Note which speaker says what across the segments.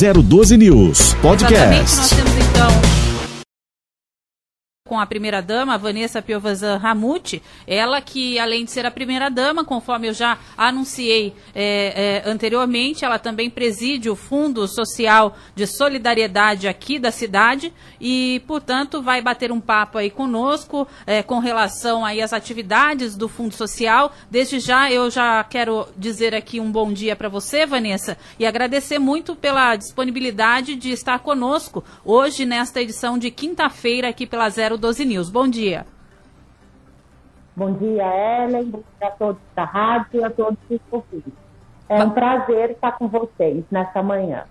Speaker 1: 012 News Podcast.
Speaker 2: Nós temos então com a primeira-dama, Vanessa Piovazan Ramute, ela que, além de ser a primeira-dama, conforme eu já anunciei é, é, anteriormente, ela também preside o Fundo Social de Solidariedade aqui da cidade e, portanto, vai bater um papo aí conosco é, com relação aí às atividades do Fundo Social. Desde já, eu já quero dizer aqui um bom dia para você, Vanessa, e agradecer muito pela disponibilidade de estar conosco hoje nesta edição de quinta-feira aqui pela Zero 12 News. Bom dia.
Speaker 3: Bom dia, Ellen. Bom dia a todos da rádio e a todos os ouvintes. É um prazer estar com vocês nessa manhã.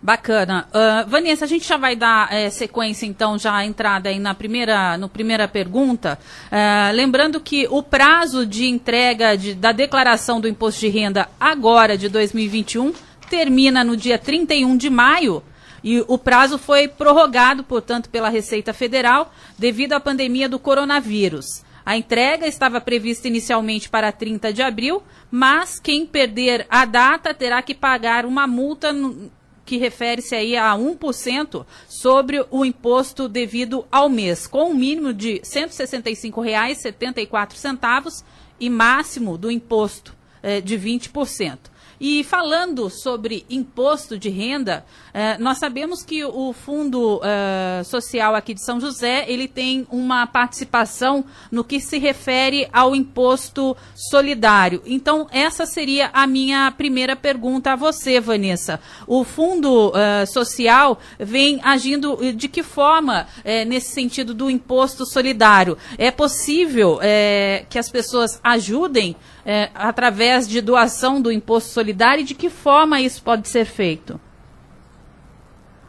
Speaker 2: Bacana. Uh, Vanessa, a gente já vai dar é, sequência, então, já a entrada aí na primeira, no primeira pergunta. Uh, lembrando que o prazo de entrega de, da declaração do imposto de renda agora de 2021 termina no dia 31 de maio. E o prazo foi prorrogado, portanto, pela Receita Federal devido à pandemia do coronavírus. A entrega estava prevista inicialmente para 30 de abril, mas quem perder a data terá que pagar uma multa no, que refere-se aí a 1% sobre o imposto devido ao mês, com um mínimo de R$ 165,74 e máximo do imposto eh, de 20%. E falando sobre imposto de renda, eh, nós sabemos que o Fundo eh, Social aqui de São José, ele tem uma participação no que se refere ao imposto solidário. Então, essa seria a minha primeira pergunta a você, Vanessa. O Fundo eh, Social vem agindo de que forma nesse sentido do imposto solidário? É possível que as pessoas ajudem é, através de doação do imposto solidário e de que forma isso pode ser feito?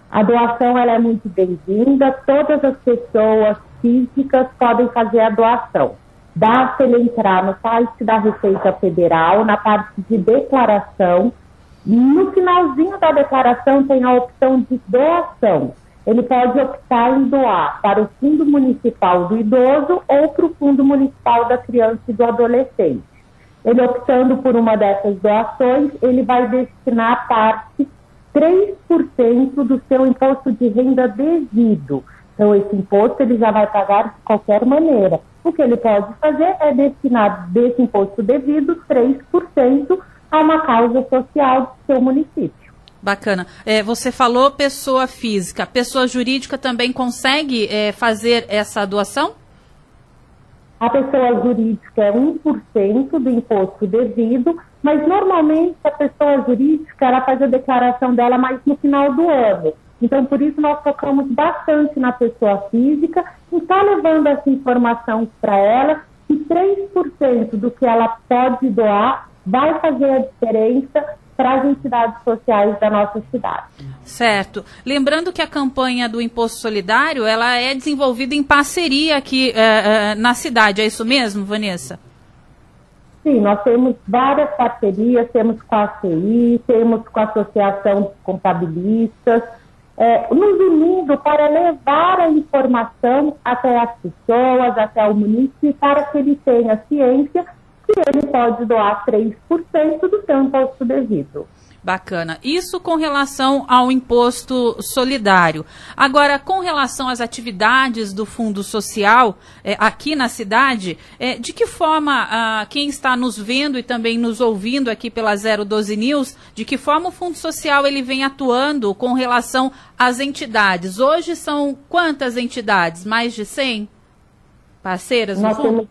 Speaker 3: A doação ela é muito bem-vinda, todas as pessoas físicas podem fazer a doação. Basta ele entrar no site da Receita Federal, na parte de declaração. No finalzinho da declaração tem a opção de doação. Ele pode optar em doar para o Fundo Municipal do Idoso ou para o Fundo Municipal da Criança e do Adolescente. Ele optando por uma dessas doações, ele vai destinar parte 3% do seu imposto de renda devido. Então, esse imposto ele já vai pagar de qualquer maneira. O que ele pode fazer é destinar desse imposto devido 3% a uma causa social do seu município.
Speaker 2: Bacana. É, você falou pessoa física. Pessoa jurídica também consegue é, fazer essa doação?
Speaker 3: A pessoa jurídica é 1% do imposto devido, mas normalmente a pessoa jurídica ela faz a declaração dela mais no final do ano. Então, por isso, nós focamos bastante na pessoa física e está levando essa informação para ela que 3% do que ela pode doar vai fazer a diferença para as entidades sociais da nossa cidade.
Speaker 2: Certo. Lembrando que a campanha do Imposto Solidário ela é desenvolvida em parceria aqui é, é, na cidade, é isso mesmo, Vanessa?
Speaker 3: Sim, nós temos várias parcerias, temos com a CI, temos com a Associação de Contabilistas, é, nos unindo para levar a informação até as pessoas, até o município, para que ele tenha ciência que ele pode doar 3% do seu imposto devido.
Speaker 2: Bacana. Isso com relação ao imposto solidário. Agora, com relação às atividades do Fundo Social é, aqui na cidade, é, de que forma ah, quem está nos vendo e também nos ouvindo aqui pela 012 News, de que forma o Fundo Social ele vem atuando com relação às entidades? Hoje são quantas entidades? Mais de 100 parceiras
Speaker 3: Nós temos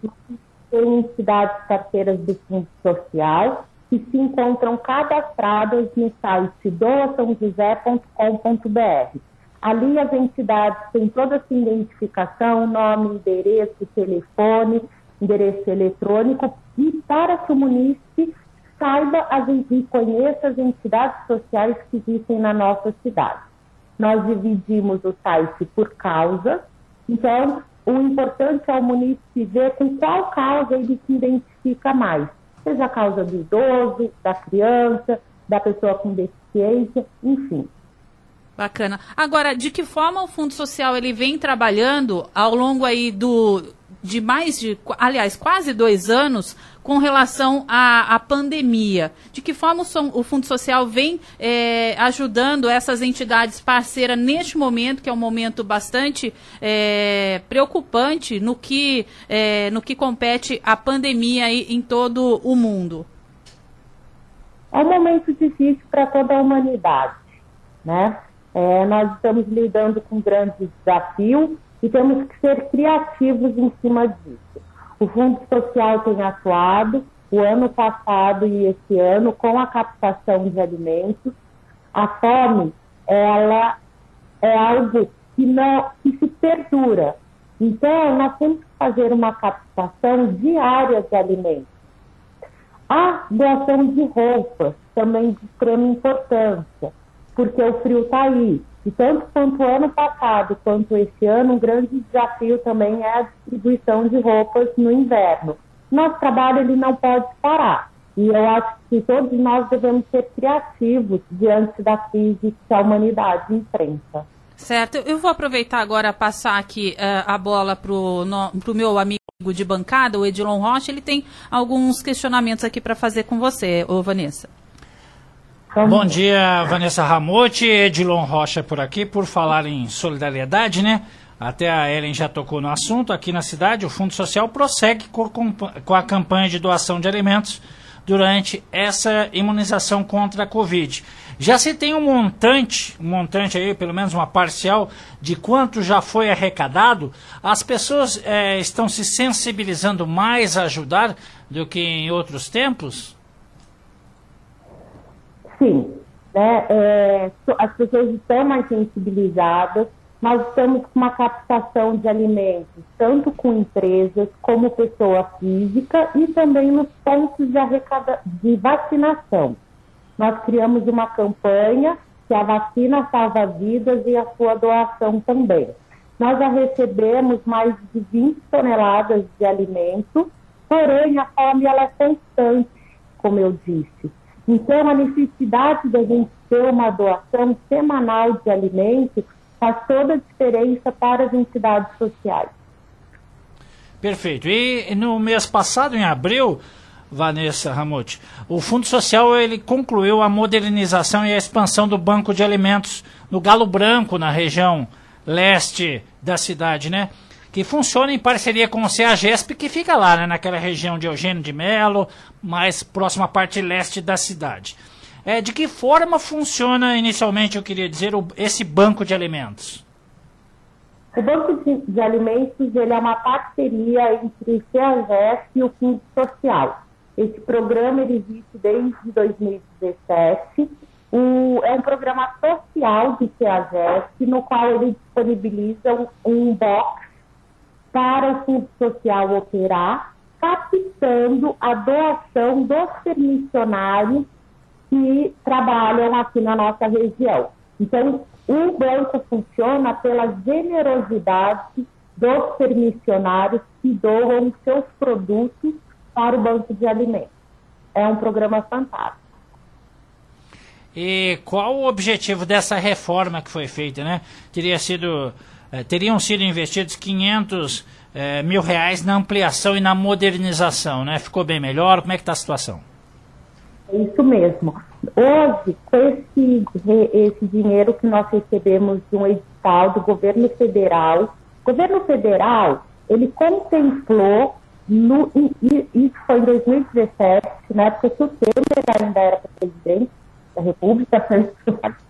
Speaker 3: entidades parceiras do Fundo Social que se encontram cadastradas no site doaçãojosé.com.br. Ali as entidades têm toda a sua identificação, nome, endereço, telefone, endereço eletrônico, e para que o munícipe saiba as, e conheça as entidades sociais que existem na nossa cidade. Nós dividimos o site por causas, então o importante é o munícipe ver com qual causa ele se identifica mais seja a causa do idoso, da criança, da pessoa com deficiência, enfim.
Speaker 2: Bacana. Agora, de que forma o Fundo Social ele vem trabalhando ao longo aí do de mais de, aliás, quase dois anos com relação à, à pandemia. De que forma o, o Fundo Social vem é, ajudando essas entidades parceiras neste momento, que é um momento bastante é, preocupante no que, é, no que compete à pandemia aí em todo o mundo?
Speaker 3: É um momento difícil para toda a humanidade, né? É, nós estamos lidando com grandes desafios e temos que ser criativos em cima disso. O Fundo Social tem atuado o ano passado e esse ano com a captação de alimentos. A fome, ela é algo que, não, que se perdura. Então, nós temos que fazer uma captação diária de alimentos. A doação de roupas também de extrema importância porque o frio está aí. E tanto quanto ano passado quanto esse ano, um grande desafio também é a distribuição de roupas no inverno. Nosso trabalho ele não pode parar. E eu acho que todos nós devemos ser criativos diante da crise que a humanidade enfrenta.
Speaker 2: Certo. Eu vou aproveitar agora passar aqui uh, a bola para o meu amigo de bancada, o Edilon Rocha. Ele tem alguns questionamentos aqui para fazer com você, ô Vanessa.
Speaker 4: Bom dia, Vanessa Ramotti, Edilon Rocha por aqui, por falar em solidariedade, né? Até a Ellen já tocou no assunto. Aqui na cidade, o Fundo Social prossegue com a campanha de doação de alimentos durante essa imunização contra a Covid. Já se tem um montante, um montante aí, pelo menos uma parcial, de quanto já foi arrecadado. As pessoas é, estão se sensibilizando mais a ajudar do que em outros tempos?
Speaker 3: Sim, né, é, as pessoas estão mais sensibilizadas, nós estamos com uma captação de alimentos, tanto com empresas como pessoa física e também nos pontos de, arrecada de vacinação. Nós criamos uma campanha que a vacina salva vidas e a sua doação também. Nós já recebemos mais de 20 toneladas de alimento, porém a fome ela é constante, como eu disse. Então, a necessidade da gente ter uma doação semanal de alimentos faz toda a diferença para as entidades sociais.
Speaker 4: Perfeito. E no mês passado, em abril, Vanessa Ramotti, o Fundo Social ele concluiu a modernização e a expansão do Banco de Alimentos no Galo Branco, na região leste da cidade, né? Que funciona em parceria com o CEAGESP, que fica lá, né, naquela região de Eugênio de Melo, mais próxima à parte leste da cidade. É, de que forma funciona inicialmente, eu queria dizer, o, esse banco de alimentos?
Speaker 3: O Banco de, de, Alimentos ele é uma parceria entre o CEAGESP e o Fundo Social. Esse programa ele existe desde 2017. O, é um programa social do CEAGESP, no qual ele disponibiliza um, um box para o Fundo Social operar, captando a doação dos permissionários que trabalham aqui na nossa região. Então, o banco funciona pela generosidade dos permissionários que doam seus produtos para o banco de alimentos. É um programa fantástico.
Speaker 4: E qual o objetivo dessa reforma que foi feita, né? Teria sido eh, teriam sido investidos 500 eh, mil reais na ampliação e na modernização, né? Ficou bem melhor? Como é que está a situação?
Speaker 3: É isso mesmo. Hoje, com esse, esse dinheiro que nós recebemos de um edital do governo federal, o governo federal, ele contemplou, no, isso foi em 2017, na época que o Temer ainda era presidente da República,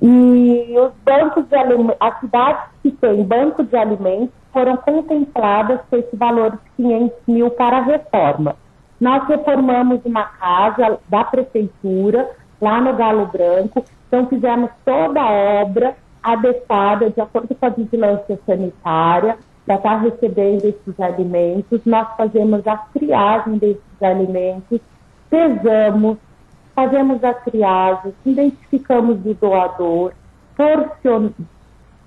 Speaker 3: e os bancos de alimentos, as cidades que têm banco de alimentos foram contempladas com esse valor de 500 mil para a reforma. Nós reformamos uma casa da prefeitura, lá no Galo Branco, então fizemos toda a obra adequada, de acordo com a vigilância sanitária, para estar recebendo esses alimentos. Nós fazemos a triagem desses alimentos, pesamos, fazemos a triagem, identificamos o doador, porcion...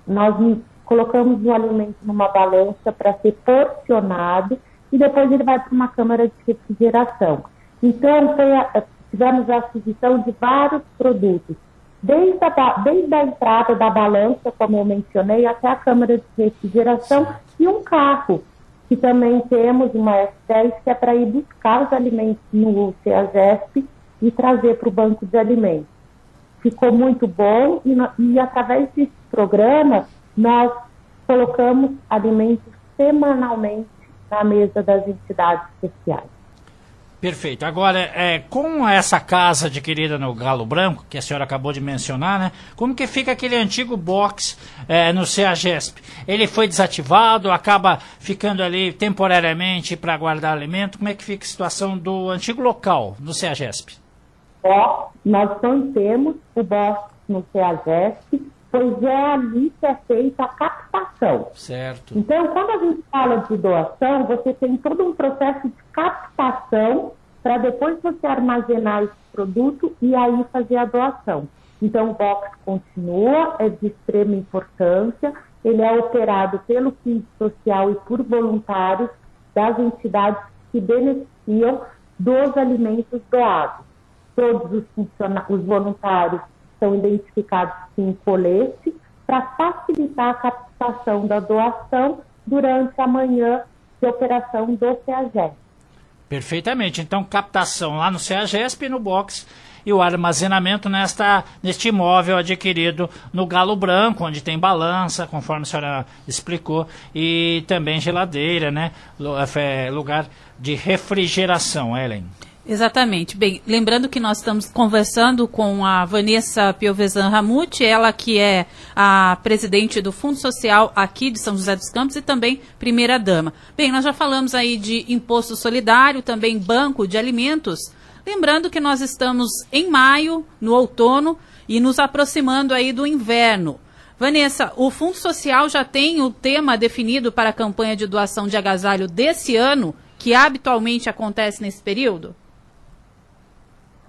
Speaker 3: nós colocamos o alimento numa balança para ser porcionado e depois ele vai para uma câmara de refrigeração. Então, a... tivemos a aquisição de vários produtos, desde a, desde a entrada da balança, como eu mencionei, até a câmara de refrigeração e um carro, que também temos uma S10 que é para ir buscar os alimentos no CEAGESP e trazer para o banco de alimentos. Ficou muito bom e, e através desse programa nós colocamos alimentos semanalmente na mesa das entidades sociais.
Speaker 4: Perfeito. Agora, é, com essa casa adquirida no Galo Branco, que a senhora acabou de mencionar, né? Como que fica aquele antigo box é, no CEAGESP? Ele foi desativado, acaba ficando ali temporariamente para guardar alimento? Como é que fica a situação do antigo local no CEAGESP?
Speaker 3: Ó, nós não temos o box no CEAGESP, pois é ali que é feita a captação.
Speaker 4: Certo.
Speaker 3: Então, quando a gente fala de doação, você tem todo um processo de captação para depois você armazenar esse produto e aí fazer a doação. Então, o box continua, é de extrema importância, ele é operado pelo FID Social e por voluntários das entidades que beneficiam dos alimentos doados. Todos os, os voluntários são identificados em colete para facilitar a captação da doação durante a manhã de operação do CEAGESP.
Speaker 4: Perfeitamente. Então, captação lá no CEAGESP e no box e o armazenamento nesta, neste imóvel adquirido no Galo Branco, onde tem balança, conforme a senhora explicou, e também geladeira, né? É, lugar de refrigeração, Ellen.
Speaker 2: Exatamente. Bem, lembrando que nós estamos conversando com a Vanessa Piovesan Ramute, ela que é a presidente do Fundo Social aqui de São José dos Campos e também primeira dama. Bem, nós já falamos aí de imposto solidário, também banco de alimentos. Lembrando que nós estamos em maio, no outono, e nos aproximando aí do inverno. Vanessa, o Fundo Social já tem o tema definido para a campanha de doação de agasalho desse ano, que habitualmente acontece nesse período?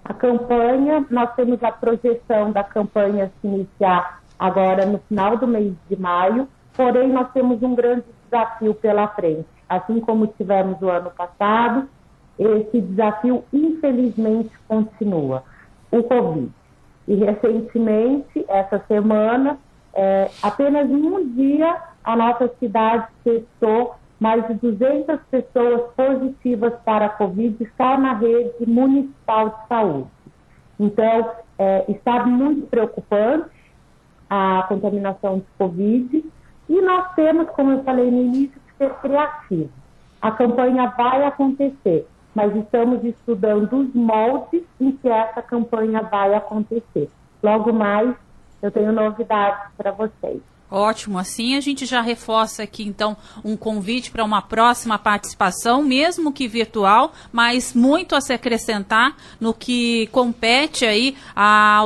Speaker 3: A campanha, nós temos a projeção da campanha se iniciar agora no final do mês de maio, porém nós temos um grande desafio pela frente. Assim como tivemos o ano passado, esse desafio infelizmente continua, o Covid. E recentemente, essa semana, é, apenas em um dia, a nossa cidade testou mais de 200 pessoas positivas para a Covid só na rede municipal de saúde. Então, é, está muito preocupante a contaminação de Covid e nós temos, como eu falei no início, que ser criativos. A campanha vai acontecer, mas estamos estudando os moldes em que essa campanha vai acontecer. Logo mais, eu tenho novidades para vocês.
Speaker 2: Ótimo, assim a gente já reforça aqui então um convite para uma próxima participação, mesmo que virtual, mas muito a se acrescentar no que compete aí à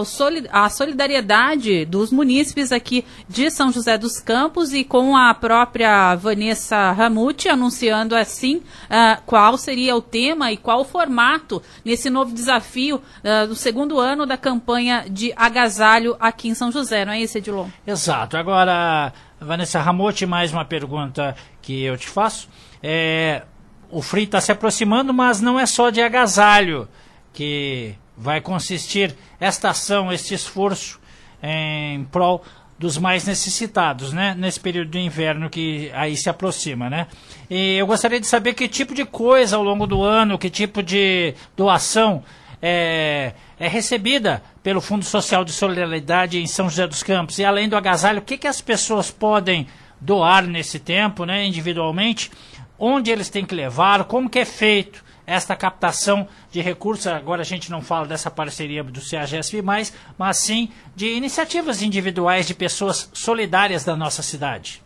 Speaker 2: solidariedade dos munícipes aqui de São José dos Campos e com a própria Vanessa Ramute anunciando assim uh, qual seria o tema e qual o formato nesse novo desafio uh, do segundo ano da campanha de agasalho aqui em São José, não é isso, Edilon?
Speaker 4: Exato. Agora Agora, Vanessa Ramotti, mais uma pergunta que eu te faço. É, o frio está se aproximando, mas não é só de agasalho que vai consistir esta ação, este esforço em prol dos mais necessitados, né? Nesse período de inverno que aí se aproxima, né? E eu gostaria de saber que tipo de coisa ao longo do ano, que tipo de doação é, é recebida pelo Fundo Social de Solidariedade em São José dos Campos. E além do agasalho, o que, que as pessoas podem doar nesse tempo, né, individualmente? Onde eles têm que levar? Como que é feito esta captação de recursos? Agora a gente não fala dessa parceria do CEAGESP mais, mas sim de iniciativas individuais de pessoas solidárias da nossa cidade.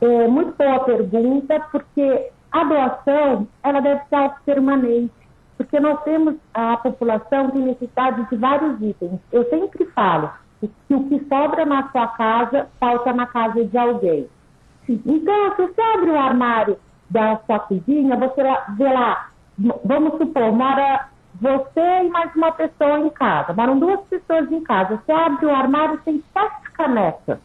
Speaker 3: É muito boa pergunta, porque a doação ela deve ser permanente porque nós temos a população tem necessidade de vários itens. Eu sempre falo que o que sobra na sua casa falta na casa de alguém. Então, se você abre o armário da sua cozinha, você vê lá, vamos supor, mora você e mais uma pessoa em casa, moram duas pessoas em casa. Você abre o armário, tem sete canecas.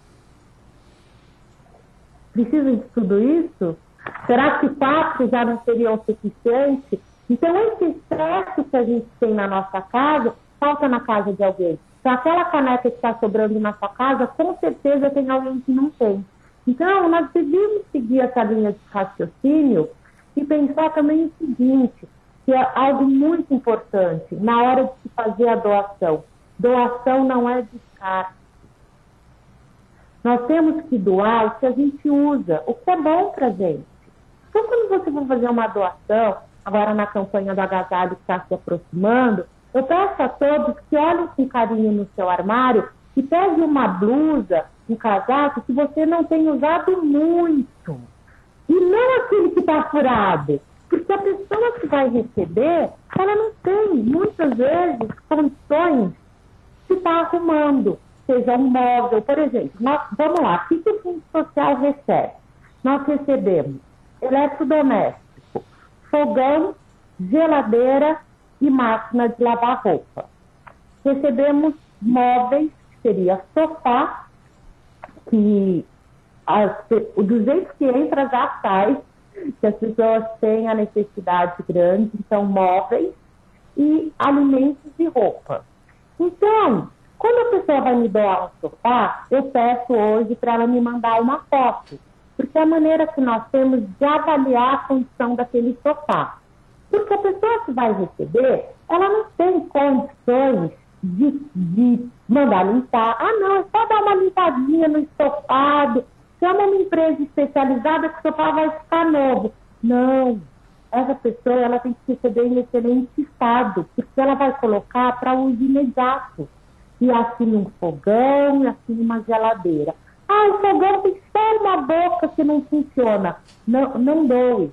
Speaker 3: Precisa de tudo isso? Será que quatro já não seriam suficientes? Então, esse excesso que a gente tem na nossa casa falta na casa de alguém. Então, aquela caneca que está sobrando na sua casa, com certeza tem alguém que não tem. Então, nós devemos seguir essa linha de raciocínio e pensar também o seguinte, que é algo muito importante na hora de se fazer a doação. Doação não é descarte. Nós temos que doar o que a gente usa, o que é bom para gente. Então, quando você for fazer uma doação, agora na campanha do agasalho que está se aproximando, eu peço a todos que olhem com carinho no seu armário e pegue uma blusa, um casaco que você não tem usado muito. E não aquele que está furado. Porque a pessoa que vai receber, ela não tem, muitas vezes, condições de estar tá arrumando seja um móvel, por exemplo. Nós, vamos lá, o que, que o Fundo Social recebe? Nós recebemos eletrodoméstico, fogão, geladeira e máquina de lavar roupa. Recebemos móveis, que seria sofá, que as, dos jeitos que já sai, que as pessoas têm a necessidade grande, então móveis e alimentos e roupa. Então, quando a pessoa vai me doar um sofá, eu peço hoje para ela me mandar uma foto, porque é a maneira que nós temos de avaliar a condição daquele sofá. Porque a pessoa que vai receber, ela não tem condições de, de mandar limpar. Ah, não, é só dar uma limpadinha no estofado, chama uma empresa especializada que o sofá vai ficar novo. Não, essa pessoa ela tem que receber em excelente estado, porque ela vai colocar para uso imediato e assine um fogão, e assine uma geladeira. Ah, o fogão tem só uma boca que não funciona. Não, não doe.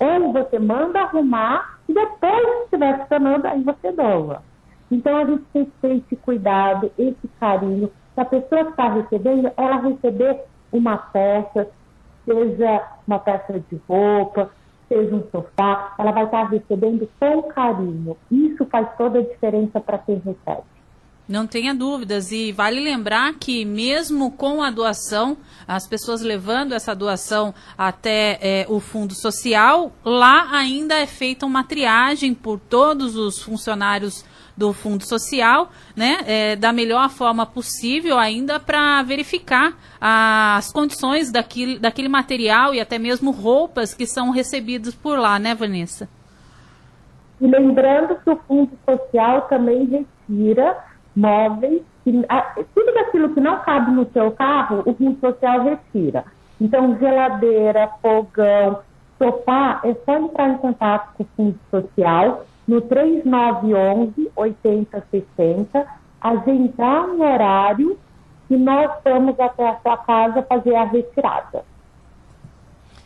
Speaker 3: Ou você manda arrumar e depois, se estiver funcionando, aí você doa. Então a gente tem que ter esse cuidado, esse carinho. Se a pessoa que está recebendo, ela receber uma peça, seja uma peça de roupa, seja um sofá, ela vai estar recebendo com carinho. Isso faz toda a diferença para quem recebe.
Speaker 2: Não tenha dúvidas. E vale lembrar que, mesmo com a doação, as pessoas levando essa doação até é, o Fundo Social, lá ainda é feita uma triagem por todos os funcionários do Fundo Social, né, é, da melhor forma possível, ainda para verificar as condições daquele, daquele material e até mesmo roupas que são recebidas por lá, né, Vanessa?
Speaker 3: E lembrando que o Fundo Social também retira móveis, que, a, tudo aquilo que não cabe no seu carro, o Fundo Social retira. Então, geladeira, fogão, sofá, é só entrar em contato com o Fundo Social no 3911 8060, agendar um horário e nós vamos até a sua casa fazer a retirada.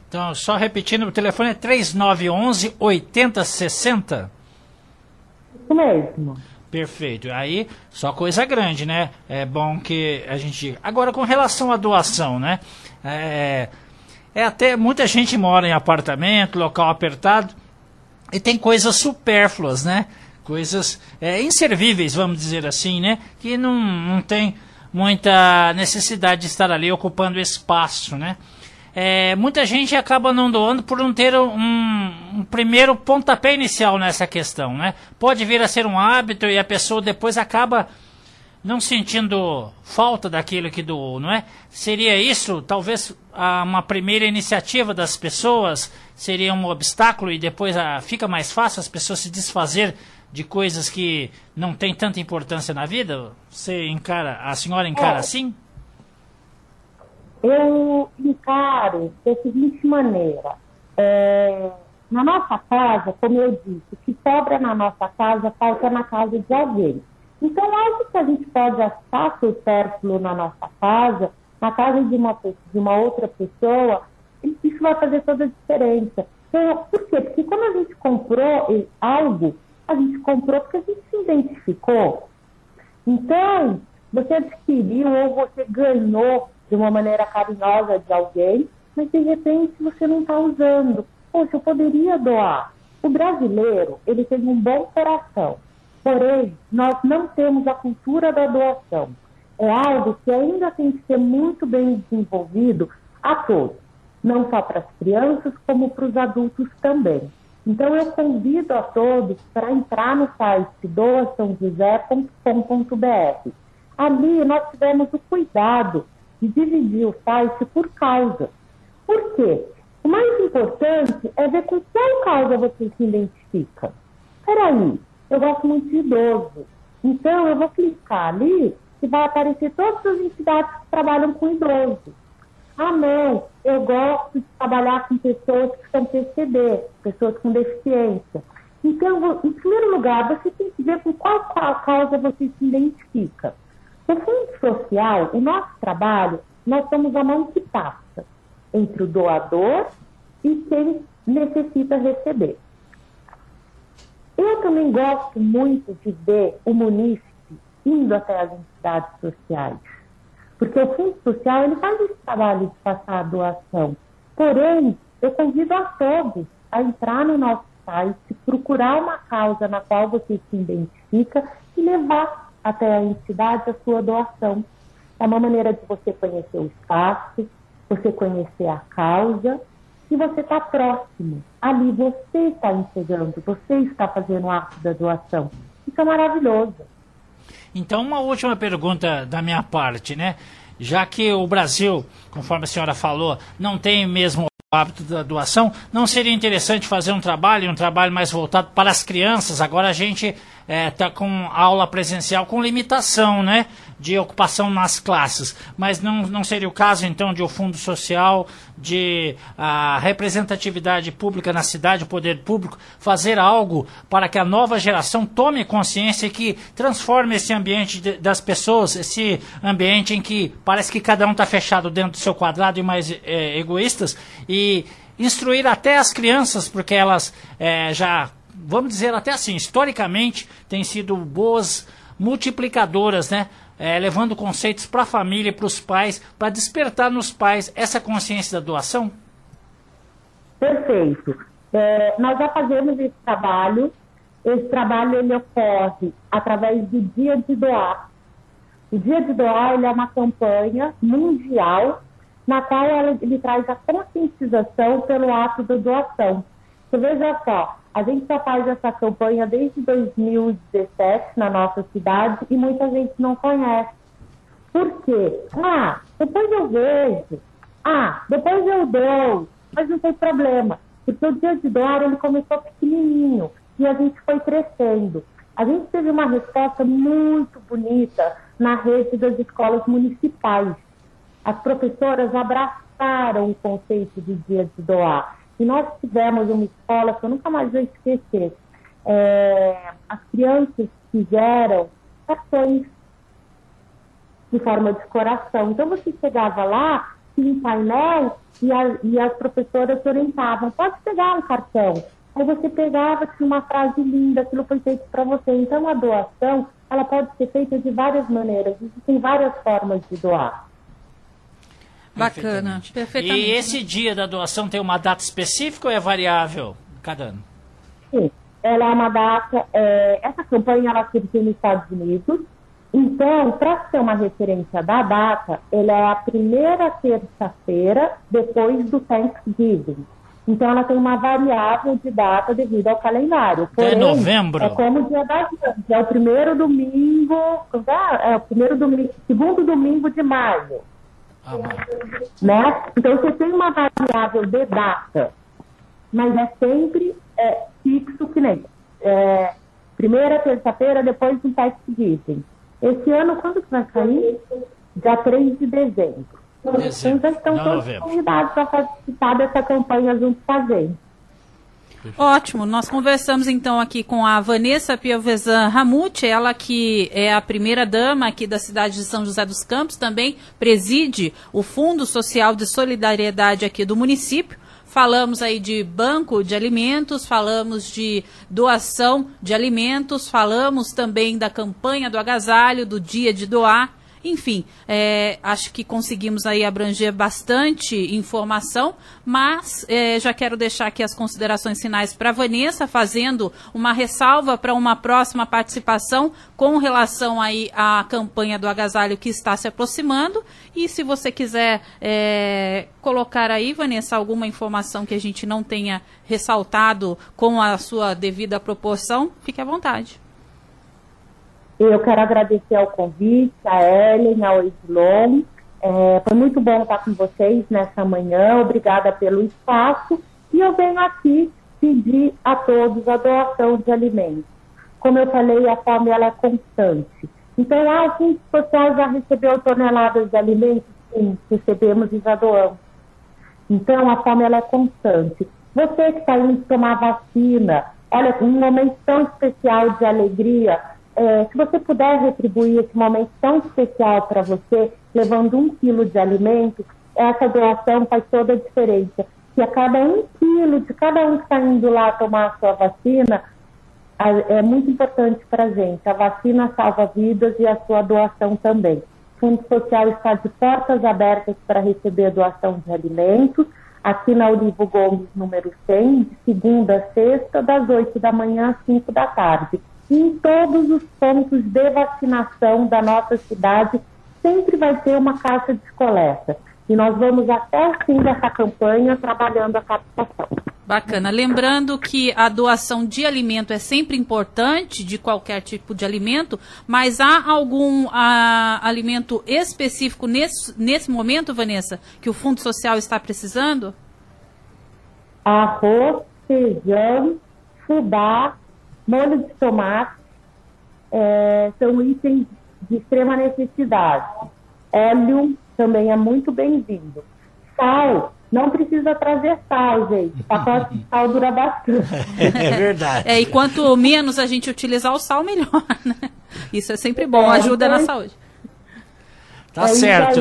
Speaker 4: Então, só repetindo, o telefone é 3911 8060?
Speaker 3: Isso mesmo.
Speaker 4: Perfeito. Aí, só coisa grande, né? É bom que a gente. Agora, com relação à doação, né? É, é até. Muita gente mora em apartamento, local apertado, e tem coisas supérfluas, né? Coisas é, inservíveis, vamos dizer assim, né? Que não, não tem muita necessidade de estar ali ocupando espaço, né? É, muita gente acaba não doando por não ter um, um, primeiro pontapé inicial nessa questão, né? Pode vir a ser um hábito e a pessoa depois acaba não sentindo falta daquilo que doou, não é? Seria isso, talvez, uma primeira iniciativa das pessoas seria um obstáculo e depois a, fica mais fácil as pessoas se desfazer de coisas que não têm tanta importância na vida? Você encara, a senhora encara é. assim?
Speaker 3: Eu encaro da seguinte maneira. É, na nossa casa, como eu disse, que sobra na nossa casa falta na casa de alguém. Então, algo que a gente pode achar supérfluo na nossa casa, na casa de uma, de uma outra pessoa, isso vai fazer toda a diferença. Então, por quê? Porque quando a gente comprou algo, a gente comprou porque a gente se identificou. Então, você adquiriu ou você ganhou de uma maneira carinhosa de alguém, mas de repente você não está usando. Poxa, eu poderia doar. O brasileiro, ele tem um bom coração, porém, nós não temos a cultura da doação. É algo que ainda tem que ser muito bem desenvolvido a todos, não só para as crianças, como para os adultos também. Então, eu convido a todos para entrar no site doaçãojosé.com.br. Ali, nós tivemos o cuidado de dividir o site por causa. Por quê? O mais importante é ver com qual causa você se identifica. Peraí, eu gosto muito de idoso. Então, eu vou clicar ali e vai aparecer todas as entidades que trabalham com idoso. Ah, não, eu gosto de trabalhar com pessoas que são PCD, pessoas com deficiência. Então, em primeiro lugar, você tem que ver com qual, qual causa você se identifica. No fundo social, o nosso trabalho, nós somos a mão que passa entre o doador e quem necessita receber. Eu também gosto muito de ver o munícipe indo até as entidades sociais porque o Fundo Social ele faz esse trabalho de passar a doação. Porém, eu convido a todos a entrar no nosso site, procurar uma causa na qual você se identifica e levar até a entidade a sua doação. É uma maneira de você conhecer o espaço, você conhecer a causa e você está próximo. Ali você está entregando, você está fazendo o ato da doação. Isso é maravilhoso.
Speaker 4: Então, uma última pergunta da minha parte, né? Já que o Brasil, conforme a senhora falou, não tem mesmo o hábito da doação, não seria interessante fazer um trabalho, um trabalho mais voltado para as crianças? Agora a gente é, tá com aula presencial com limitação né, de ocupação nas classes. Mas não, não seria o caso, então, de o Fundo Social, de a representatividade pública na cidade, o poder público, fazer algo para que a nova geração tome consciência e que transforme esse ambiente de, das pessoas, esse ambiente em que parece que cada um está fechado dentro do seu quadrado e mais é, egoístas, e instruir até as crianças, porque elas é, já vamos dizer até assim, historicamente, têm sido boas multiplicadoras, né? É, levando conceitos para a família, para os pais, para despertar nos pais essa consciência da doação?
Speaker 3: Perfeito. É, nós já fazemos esse trabalho. Esse trabalho ele ocorre através do Dia de Doar. O Dia de Doar ele é uma campanha mundial na qual ele, ele traz a conscientização pelo ato da doação. Você veja só, a gente já faz essa campanha desde 2017 na nossa cidade e muita gente não conhece. Por quê? Ah, depois eu vejo. Ah, depois eu dou. Mas não tem problema, porque o dia de doar ele começou pequenininho e a gente foi crescendo. A gente teve uma resposta muito bonita na rede das escolas municipais. As professoras abraçaram o conceito de dia de doar. E nós tivemos uma escola que eu nunca mais vou esquecer. É, as crianças fizeram cartões de forma de coração. Então você chegava lá, tinha um painel e, a, e as professoras orientavam, pode pegar um cartão. Aí você pegava, tinha uma frase linda, aquilo foi feito para você. Então a doação, ela pode ser feita de várias maneiras, existem várias formas de doar.
Speaker 2: Bacana, perfeitamente.
Speaker 4: E esse dia da doação tem uma data específica ou é variável cada ano?
Speaker 3: Sim, ela é uma data. É, essa campanha ela surgiu nos Estados Unidos. Então, para ser uma referência da data, ela é a primeira terça-feira depois do Thanksgiving. Então, ela tem uma variável de data devido ao calendário.
Speaker 4: Porém, é novembro?
Speaker 3: É como o dia das mães. É o primeiro domingo. É o primeiro domingo, segundo domingo de maio. Né? Então você tem uma variável de data, mas é sempre é, fixo que nem é, primeira terça-feira, depois do teste dizem. Esse ano, quando que vai cair? Dia 3 de dezembro. Então já estão todos convidados para participar dessa campanha junto com a gente.
Speaker 2: Ótimo, nós conversamos então aqui com a Vanessa Piovesan Ramute, ela que é a primeira dama aqui da cidade de São José dos Campos, também preside o Fundo Social de Solidariedade aqui do município. Falamos aí de banco de alimentos, falamos de doação de alimentos, falamos também da campanha do agasalho, do dia de doar Enfim, é, acho que conseguimos aí abranger bastante informação, mas é, já quero deixar aqui as considerações finais para Vanessa, fazendo uma ressalva para uma próxima participação com relação aí à campanha do agasalho que está se aproximando. E se você quiser é, colocar aí, Vanessa, alguma informação que a gente não tenha ressaltado com a sua devida proporção, fique à vontade.
Speaker 3: Eu quero agradecer ao convite, a Ellen, ao Edilon. É, foi muito bom estar com vocês nessa manhã. Obrigada pelo espaço. E eu venho aqui pedir a todos a doação de alimentos. Como eu falei, a fome ela é constante. Então, ah, o Fundo Social já recebeu toneladas de alimentos? Sim, recebemos e já doamos. Então, a fome ela é constante. Você que está indo tomar vacina, olha, um momento tão especial de alegria, é, se você puder retribuir esse momento tão especial para você, levando um quilo de alimento, essa doação faz toda a diferença. Se a cada um quilo de cada um que está indo lá tomar a sua vacina, é muito importante para a gente. A vacina salva vidas e a sua doação também. O Fundo Social está de portas abertas para receber a doação de alimentos, aqui na Olivo Gomes, número 100, de segunda a sexta, das 8 da manhã às 5 da tarde em todos os pontos de vacinação da nossa cidade sempre vai ter uma caixa de coleta. E nós vamos até o fim dessa campanha trabalhando a captação.
Speaker 2: Bacana. Lembrando que a doação de alimento é sempre importante, de qualquer tipo de alimento, mas há algum a, alimento específico nesse, nesse momento, Vanessa, que o Fundo Social está precisando?
Speaker 3: Arroz, feijão, fubá, molho de tomate, é, são itens de extrema necessidade. Óleo também é muito bem-vindo. Sal, não precisa trazer sal, gente. Pacote de sal dura bastante.
Speaker 4: É verdade.
Speaker 2: É, e quanto menos a gente utilizar o sal, melhor, né? Isso é sempre bom, é, ajuda então, na saúde.
Speaker 4: Tá é certo.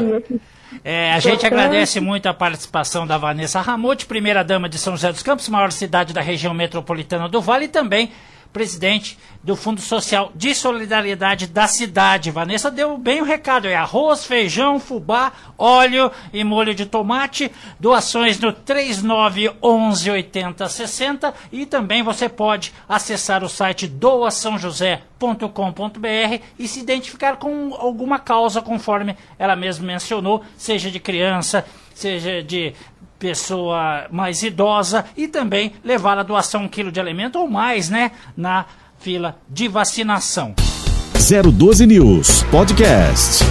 Speaker 4: É, a gente agradece muito a participação da Vanessa Ramote, primeira-dama de São José dos Campos, maior cidade da região metropolitana do Vale, e também presidente do Fundo Social de Solidariedade da cidade. Vanessa deu bem o recado: é arroz, feijão, fubá, óleo e molho de tomate. Doações no 3911 80 60 e também você pode acessar o site doaçãojosé.com.br e se identificar com alguma causa, conforme ela mesma mencionou, seja de criança, seja de pessoa mais idosa e também levar a doação um quilo de alimento ou mais, né, na fila de vacinação.
Speaker 1: 012 News Podcast.